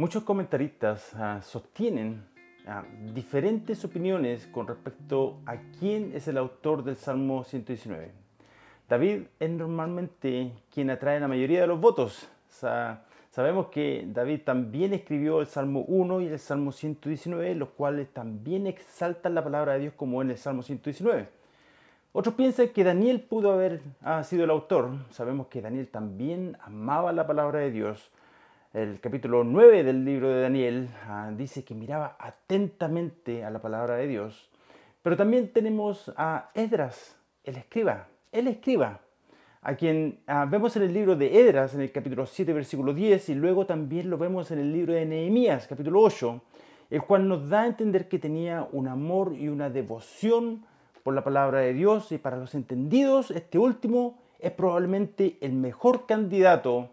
Muchos comentaristas ah, sostienen ah, diferentes opiniones con respecto a quién es el autor del Salmo 119. David es normalmente quien atrae la mayoría de los votos. sabemos que David también escribió el Salmo 1 y el Salmo 119, los cuales también exaltan la palabra de Dios como en el Salmo 119. Otros piensan que Daniel pudo haber ah, sido el autor. Sabemos que Daniel también amaba la palabra de Dios el capítulo 9 del libro de Daniel ah, dice que miraba atentamente a la palabra de Dios. Pero también tenemos a Edras, el escriba, el escriba, a quien ah, vemos en el libro de Edras, en el capítulo 7, versículo 10, y luego también lo vemos en el libro de Nehemías, capítulo 8, el cual nos da a entender que tenía un amor y una devoción por la palabra de Dios, y para los entendidos, este último es probablemente el mejor candidato.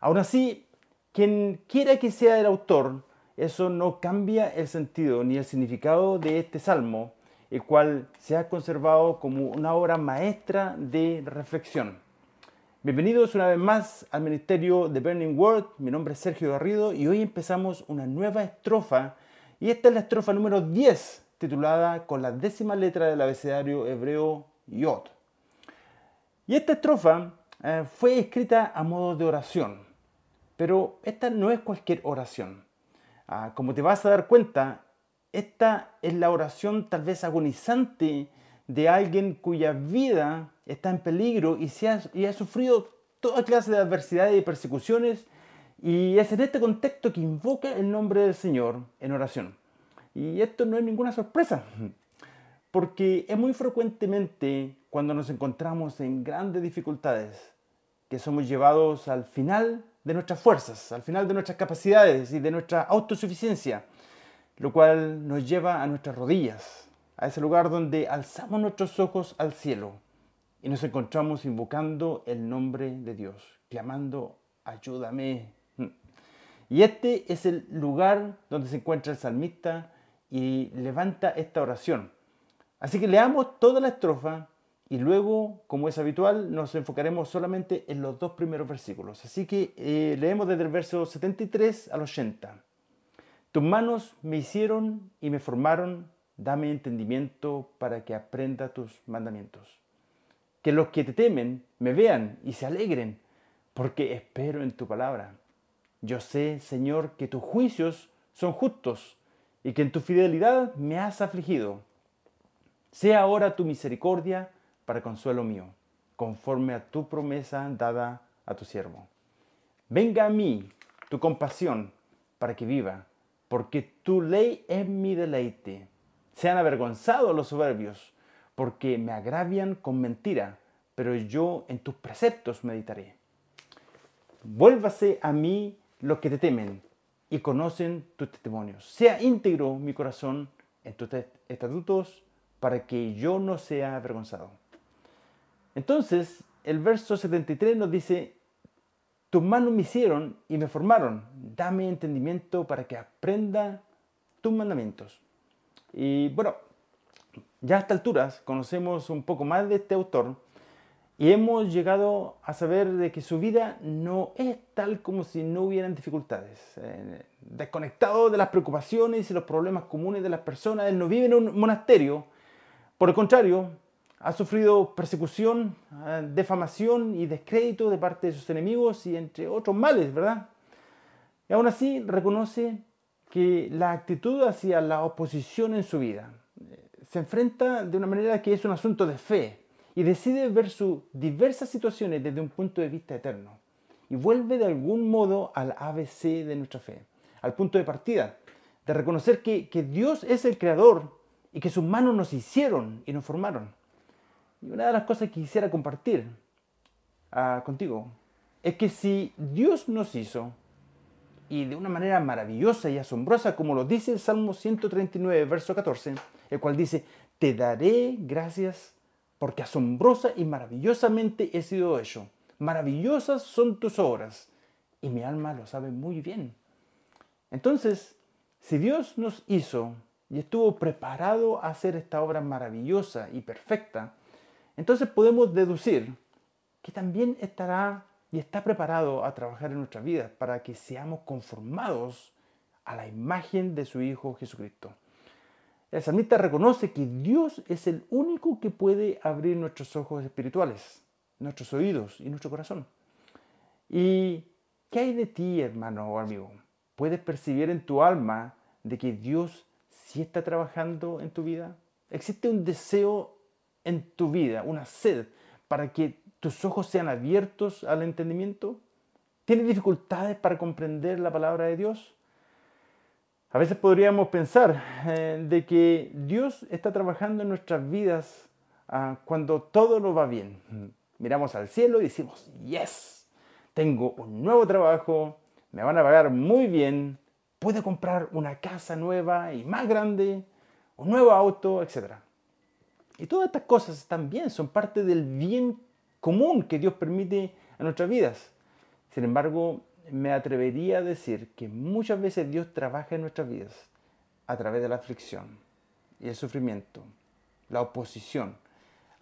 Aún así, quien quiera que sea el autor, eso no cambia el sentido ni el significado de este salmo, el cual se ha conservado como una obra maestra de reflexión. Bienvenidos una vez más al Ministerio de Burning Word. Mi nombre es Sergio Garrido y hoy empezamos una nueva estrofa. Y esta es la estrofa número 10, titulada con la décima letra del abecedario hebreo Yod. Y esta estrofa eh, fue escrita a modo de oración. Pero esta no es cualquier oración. Ah, como te vas a dar cuenta, esta es la oración tal vez agonizante de alguien cuya vida está en peligro y, se ha, y ha sufrido toda clase de adversidades y persecuciones. Y es en este contexto que invoca el nombre del Señor en oración. Y esto no es ninguna sorpresa, porque es muy frecuentemente cuando nos encontramos en grandes dificultades que somos llevados al final de nuestras fuerzas, al final de nuestras capacidades y de nuestra autosuficiencia, lo cual nos lleva a nuestras rodillas, a ese lugar donde alzamos nuestros ojos al cielo y nos encontramos invocando el nombre de Dios, clamando, ayúdame. Y este es el lugar donde se encuentra el salmista y levanta esta oración. Así que leamos toda la estrofa y luego, como es habitual, nos enfocaremos solamente en los dos primeros versículos. Así que eh, leemos desde el verso 73 al 80. Tus manos me hicieron y me formaron, dame entendimiento para que aprenda tus mandamientos. Que los que te temen me vean y se alegren, porque espero en tu palabra. Yo sé, Señor, que tus juicios son justos y que en tu fidelidad me has afligido. Sea ahora tu misericordia para consuelo mío, conforme a tu promesa dada a tu siervo. Venga a mí tu compasión para que viva, porque tu ley es mi deleite. Sean avergonzados los soberbios, porque me agravian con mentira, pero yo en tus preceptos meditaré. Vuélvase a mí los que te temen y conocen tus testimonios. Sea íntegro mi corazón en tus estatutos para que yo no sea avergonzado. Entonces, el verso 73 nos dice, tus manos me hicieron y me formaron, dame entendimiento para que aprenda tus mandamientos. Y bueno, ya a estas alturas conocemos un poco más de este autor y hemos llegado a saber de que su vida no es tal como si no hubieran dificultades. Eh, desconectado de las preocupaciones y los problemas comunes de las personas, él no vive en un monasterio. Por el contrario, ha sufrido persecución, ah, defamación y descrédito de parte de sus enemigos y entre otros males, ¿verdad? Y aún así reconoce que la actitud hacia la oposición en su vida eh, se enfrenta de una manera que es un asunto de fe y decide ver sus diversas situaciones desde un punto de vista eterno y vuelve de algún modo al ABC de nuestra fe, al punto de partida, de reconocer que Dios es el creador y que sus manos nos hicieron y nos formaron y una de las cosas que quisiera compartir ah, contigo es que si Dios nos hizo, y de una manera maravillosa y asombrosa, como lo dice el Salmo 139, verso 14, el cual dice, te daré gracias porque asombrosa y maravillosamente he sido hecho. Maravillosas son tus obras y mi alma lo sabe muy bien. Entonces, si Dios nos hizo y estuvo preparado a hacer esta obra maravillosa y perfecta, entonces podemos deducir que también estará y está preparado a trabajar en nuestras vidas para que seamos conformados a la imagen de su Hijo Jesucristo. El salmista reconoce que Dios es el único que puede abrir nuestros ojos espirituales, nuestros oídos y nuestro corazón. ¿Y qué hay de ti, hermano o amigo? ¿Puedes percibir en tu alma de que Dios sí está trabajando en tu vida? ¿Existe un deseo en tu vida, una sed para que tus ojos sean abiertos al entendimiento? ¿Tienes dificultades para comprender la palabra de Dios? A veces podríamos pensar eh, de que Dios está trabajando en nuestras vidas ah, cuando todo nos va bien. Miramos al cielo y decimos, yes, tengo un nuevo trabajo, me van a pagar muy bien, puedo comprar una casa nueva y más grande, un nuevo auto, etc. Y todas estas cosas están bien, son parte del bien común que Dios permite a nuestras vidas. Sin embargo, me atrevería a decir que muchas veces Dios trabaja en nuestras vidas a través de la aflicción y el sufrimiento, la oposición,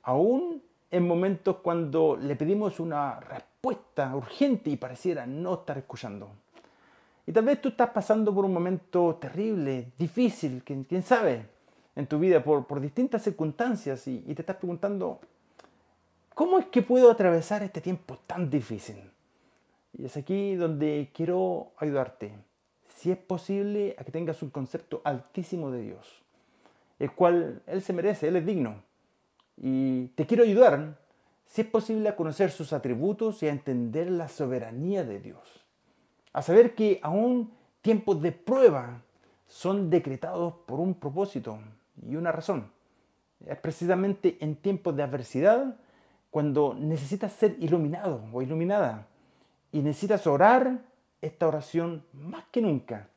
aún en momentos cuando le pedimos una respuesta urgente y pareciera no estar escuchando. Y tal vez tú estás pasando por un momento terrible, difícil, quién sabe, en tu vida por, por distintas circunstancias y, y te estás preguntando, ¿cómo es que puedo atravesar este tiempo tan difícil? Y es aquí donde quiero ayudarte. Si es posible, a que tengas un concepto altísimo de Dios, el cual Él se merece, Él es digno. Y te quiero ayudar, si es posible, a conocer sus atributos y a entender la soberanía de Dios. A saber que aún tiempos de prueba son decretados por un propósito y una razón. Es precisamente en tiempos de adversidad cuando necesitas ser iluminado o iluminada y necesitas orar esta oración más que nunca.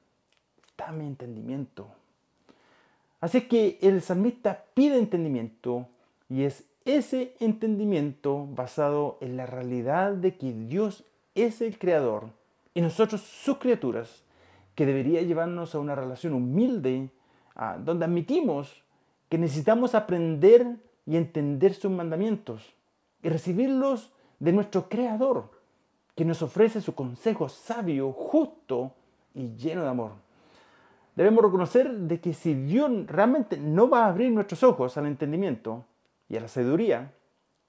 Dame entendimiento. Así que el salmista pide entendimiento y es ese entendimiento basado en la realidad de que Dios es el creador y nosotros sus criaturas que debería llevarnos a una relación humilde donde admitimos que necesitamos aprender y entender sus mandamientos y recibirlos de nuestro creador que nos ofrece su consejo sabio, justo y lleno de amor. Debemos reconocer de que si Dios realmente no va a abrir nuestros ojos al entendimiento y a la sabiduría,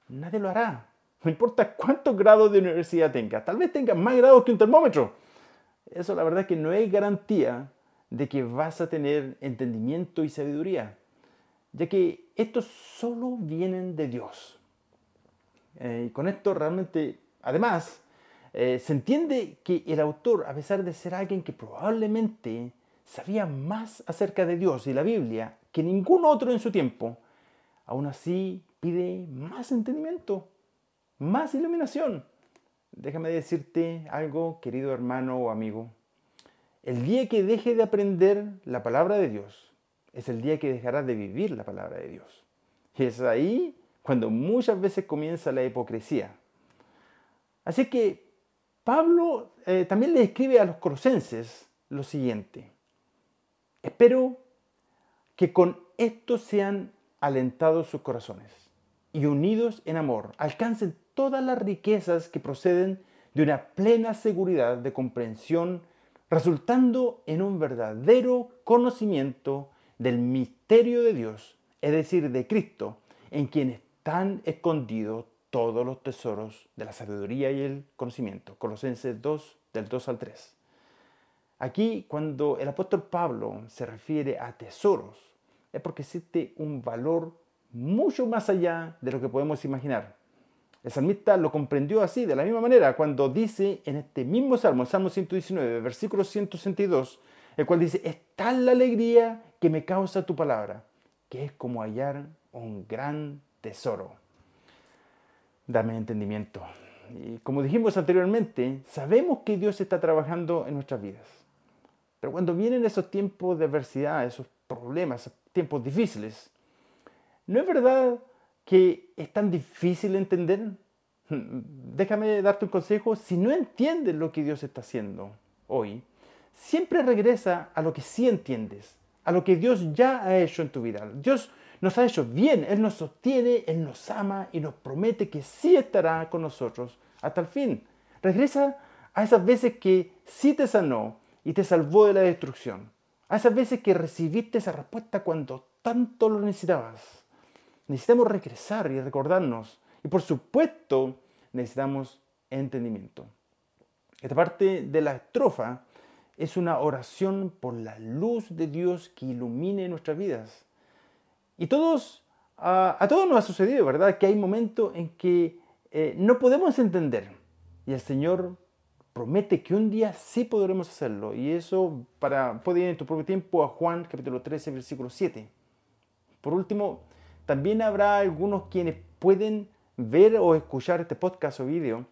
nadie lo hará. No importa cuántos grados de universidad tenga, tal vez tenga más grados que un termómetro. Eso la verdad que no es garantía de que vas a tener entendimiento y sabiduría, ya que estos solo vienen de Dios. Eh, y con esto realmente, además, eh, se entiende que el autor, a pesar de ser alguien que probablemente sabía más acerca de Dios y la Biblia que ningún otro en su tiempo, aún así pide más entendimiento, más iluminación. Déjame decirte algo, querido hermano o amigo. El día que deje de aprender la palabra de Dios es el día que dejarás de vivir la palabra de Dios. Y es ahí cuando muchas veces comienza la hipocresía. Así que Pablo eh, también le escribe a los colosenses lo siguiente. Espero que con esto sean alentados sus corazones y unidos en amor, alcancen todas las riquezas que proceden de una plena seguridad de comprensión, resultando en un verdadero conocimiento del misterio de Dios, es decir, de Cristo, en quien están escondidos todos los tesoros de la sabiduría y el conocimiento. Colosenses 2, del 2 al 3. Aquí, cuando el apóstol Pablo se refiere a tesoros, es porque existe un valor mucho más allá de lo que podemos imaginar. El salmista lo comprendió así, de la misma manera, cuando dice en este mismo salmo, Salmo 119, versículo 162, el cual dice, es tal la alegría que me causa tu palabra, que es como hallar un gran tesoro dame entendimiento. Y como dijimos anteriormente, sabemos que Dios está trabajando en nuestras vidas. Pero cuando vienen esos tiempos de adversidad, esos problemas, tiempos difíciles, ¿no es verdad que es tan difícil entender? Déjame darte un consejo, si no entiendes lo que Dios está haciendo hoy, siempre regresa a lo que sí entiendes, a lo que Dios ya ha hecho en tu vida. Dios nos ha hecho bien, Él nos sostiene, Él nos ama y nos promete que sí estará con nosotros hasta el fin. Regresa a esas veces que sí te sanó y te salvó de la destrucción. A esas veces que recibiste esa respuesta cuando tanto lo necesitabas. Necesitamos regresar y recordarnos. Y por supuesto, necesitamos entendimiento. Esta parte de la estrofa es una oración por la luz de Dios que ilumine nuestras vidas. Y todos, a, todos nos ha sucedido, ¿verdad? Que hay momentos en que eh, no podemos entender. Y el Señor promete que un día sí podremos hacerlo. Y eso para, puede ir en tu propio tiempo a Juan capítulo 13, versículo 7. Por último, también habrá algunos quienes pueden ver o escuchar este podcast o vídeo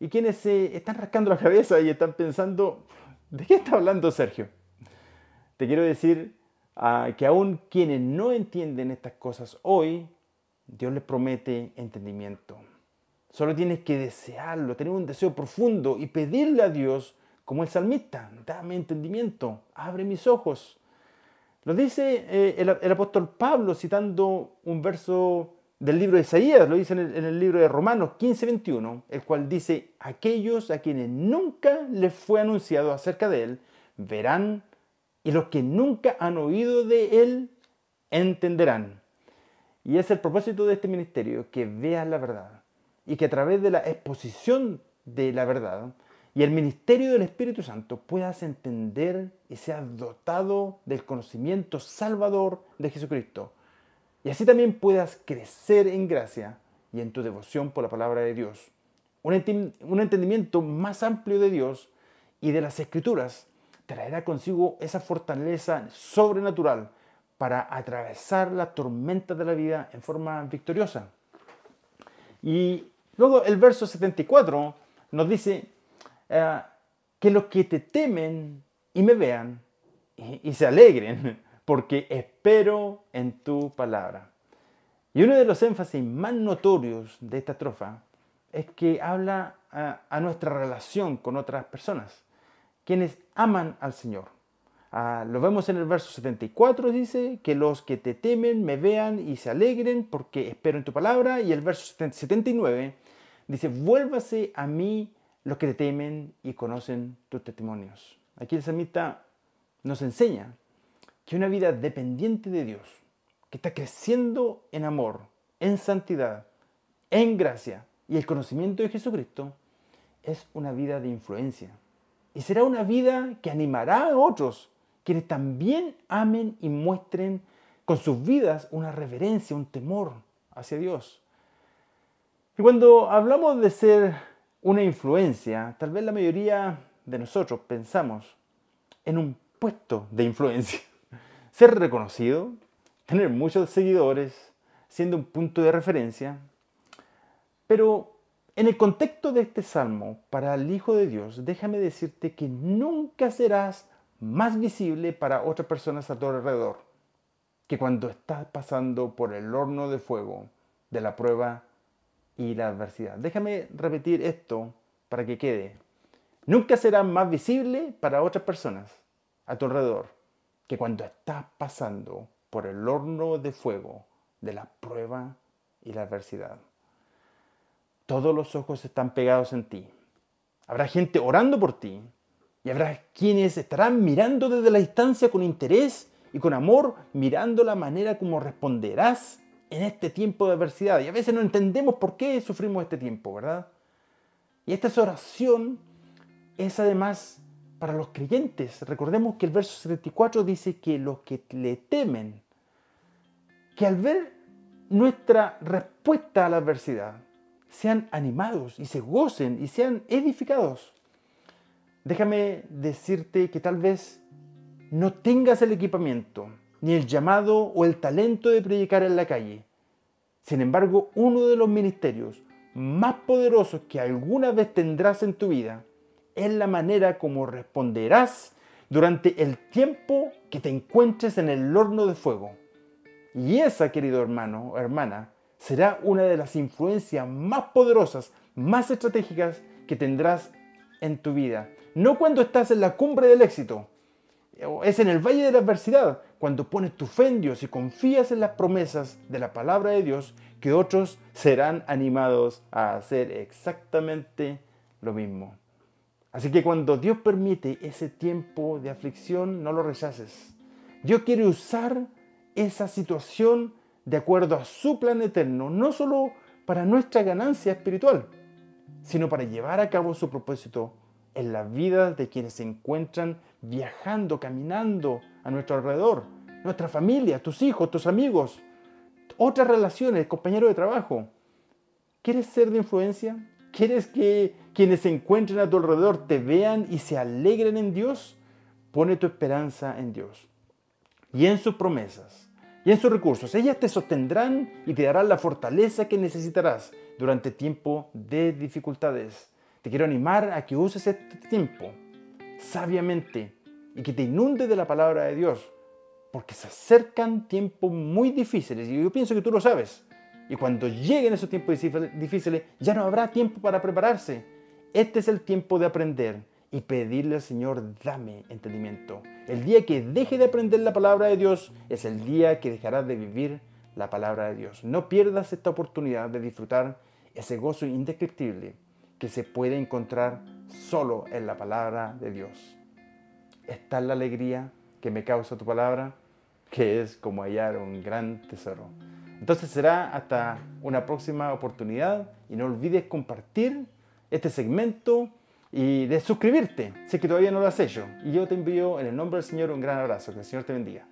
y quienes se están rascando la cabeza y están pensando, ¿de qué está hablando Sergio? Te quiero decir uh, que aún quienes no entienden estas cosas hoy, Dios les promete entendimiento. Solo tienes que desearlo, tener un deseo profundo y pedirle a Dios, como el salmista, dame entendimiento, abre mis ojos. Lo dice eh, el, apóstol Pablo citando un verso del libro de Isaías, lo dice en el, libro de Romanos 15, 21, el cual dice, aquellos a quienes nunca les fue anunciado acerca de él, verán, y los que nunca han oído de él, entenderán. Y es el propósito de este ministerio, que veas la verdad y que a través de la exposición de la verdad y el ministerio del Espíritu Santo puedas entender y seas dotado del conocimiento salvador de Jesucristo. Y así también puedas crecer en gracia y en tu devoción por la palabra de Dios. Un, entendimiento más amplio de Dios y de las Escrituras traerá consigo esa fortaleza sobrenatural para atravesar la tormenta de la vida en forma victoriosa. Y Luego el verso 74 nos dice eh, que los que te temen y me vean y, se alegren, porque espero en tu palabra. Y uno de los énfasis más notorios de esta estrofa es que habla a, a nuestra relación con otras personas, quienes aman al Señor. Ah, lo vemos en el verso 74, dice, que los que te temen me vean y se alegren porque espero en tu palabra. Y el verso 79 dice, vuélvase a mí los que te temen y conocen tus testimonios. Aquí el samita nos enseña que una vida dependiente de Dios, que está creciendo en amor, en santidad, en gracia y el conocimiento de Jesucristo, es una vida de influencia. Y será una vida que animará a otros quienes también amen y muestren con sus vidas una reverencia, un temor hacia Dios. Y cuando hablamos de ser una influencia, tal vez la mayoría de nosotros pensamos en un puesto de influencia. Ser reconocido, tener muchos seguidores, siendo un punto de referencia. Pero en el contexto de este salmo, para el Hijo de Dios, déjame decirte que nunca serás más visible para otras personas a tu alrededor que cuando estás pasando por el horno de fuego de la prueba y la adversidad. Déjame repetir esto para que quede. Nunca serás más visible para otras personas a tu alrededor que cuando estás pasando por el horno de fuego de la prueba y la adversidad. Todos los ojos están pegados en ti. Habrá gente orando por ti, y habrá quienes estarán mirando desde la distancia con interés y con amor, mirando la manera como responderás en este tiempo de adversidad. Y a veces no entendemos por qué sufrimos este tiempo, ¿verdad? Y esta oración es además para los creyentes. Recordemos que el verso 74 dice que los que le temen, que al ver nuestra respuesta a la adversidad, sean animados y se gocen y sean edificados. Déjame decirte que tal vez no tengas el equipamiento, ni el llamado o el talento de predicar en la calle. Sin embargo, uno de los ministerios más poderosos que alguna vez tendrás en tu vida es la manera como responderás durante el tiempo que te encuentres en el horno de fuego. Y esa, querido hermano o hermana, será una de las influencias más poderosas, más estratégicas que tendrás en tu vida no cuando estás en la cumbre del éxito. Es en el valle de la adversidad, cuando pones tu fe en Dios y confías en las promesas de la palabra de Dios, que otros serán animados a hacer exactamente lo mismo. Así que cuando Dios permite ese tiempo de aflicción, no lo rechaces. Dios quiere usar esa situación de acuerdo a su plan eterno, no solo para nuestra ganancia espiritual, sino para llevar a cabo su propósito en la vida de quienes se encuentran viajando, caminando a nuestro alrededor, nuestra familia, tus hijos, tus amigos, otras relaciones, compañeros de trabajo. ¿Quieres ser de influencia? ¿Quieres que quienes se encuentren a tu alrededor te vean y se alegren en Dios? Pone tu esperanza en Dios y en sus promesas y en sus recursos. Ellas te sostendrán y te darán la fortaleza que necesitarás durante tiempo de dificultades. Te quiero animar a que uses este tiempo sabiamente y que te inunde de la palabra de Dios, porque se acercan tiempos muy difíciles y yo pienso que tú lo sabes. Y cuando lleguen esos tiempos difíciles, ya no habrá tiempo para prepararse. Este es el tiempo de aprender y pedirle al Señor, dame entendimiento. El día que deje de aprender la palabra de Dios es el día que dejarás de vivir la palabra de Dios. No pierdas esta oportunidad de disfrutar ese gozo indescriptible que se puede encontrar solo en la palabra de Dios. Es la alegría que me causa tu palabra, que es como hallar un gran tesoro. Entonces será hasta una próxima oportunidad y no olvides compartir este segmento y de suscribirte si es que todavía no lo has hecho. Y yo te envío en el nombre del Señor un gran abrazo. Que el Señor te bendiga.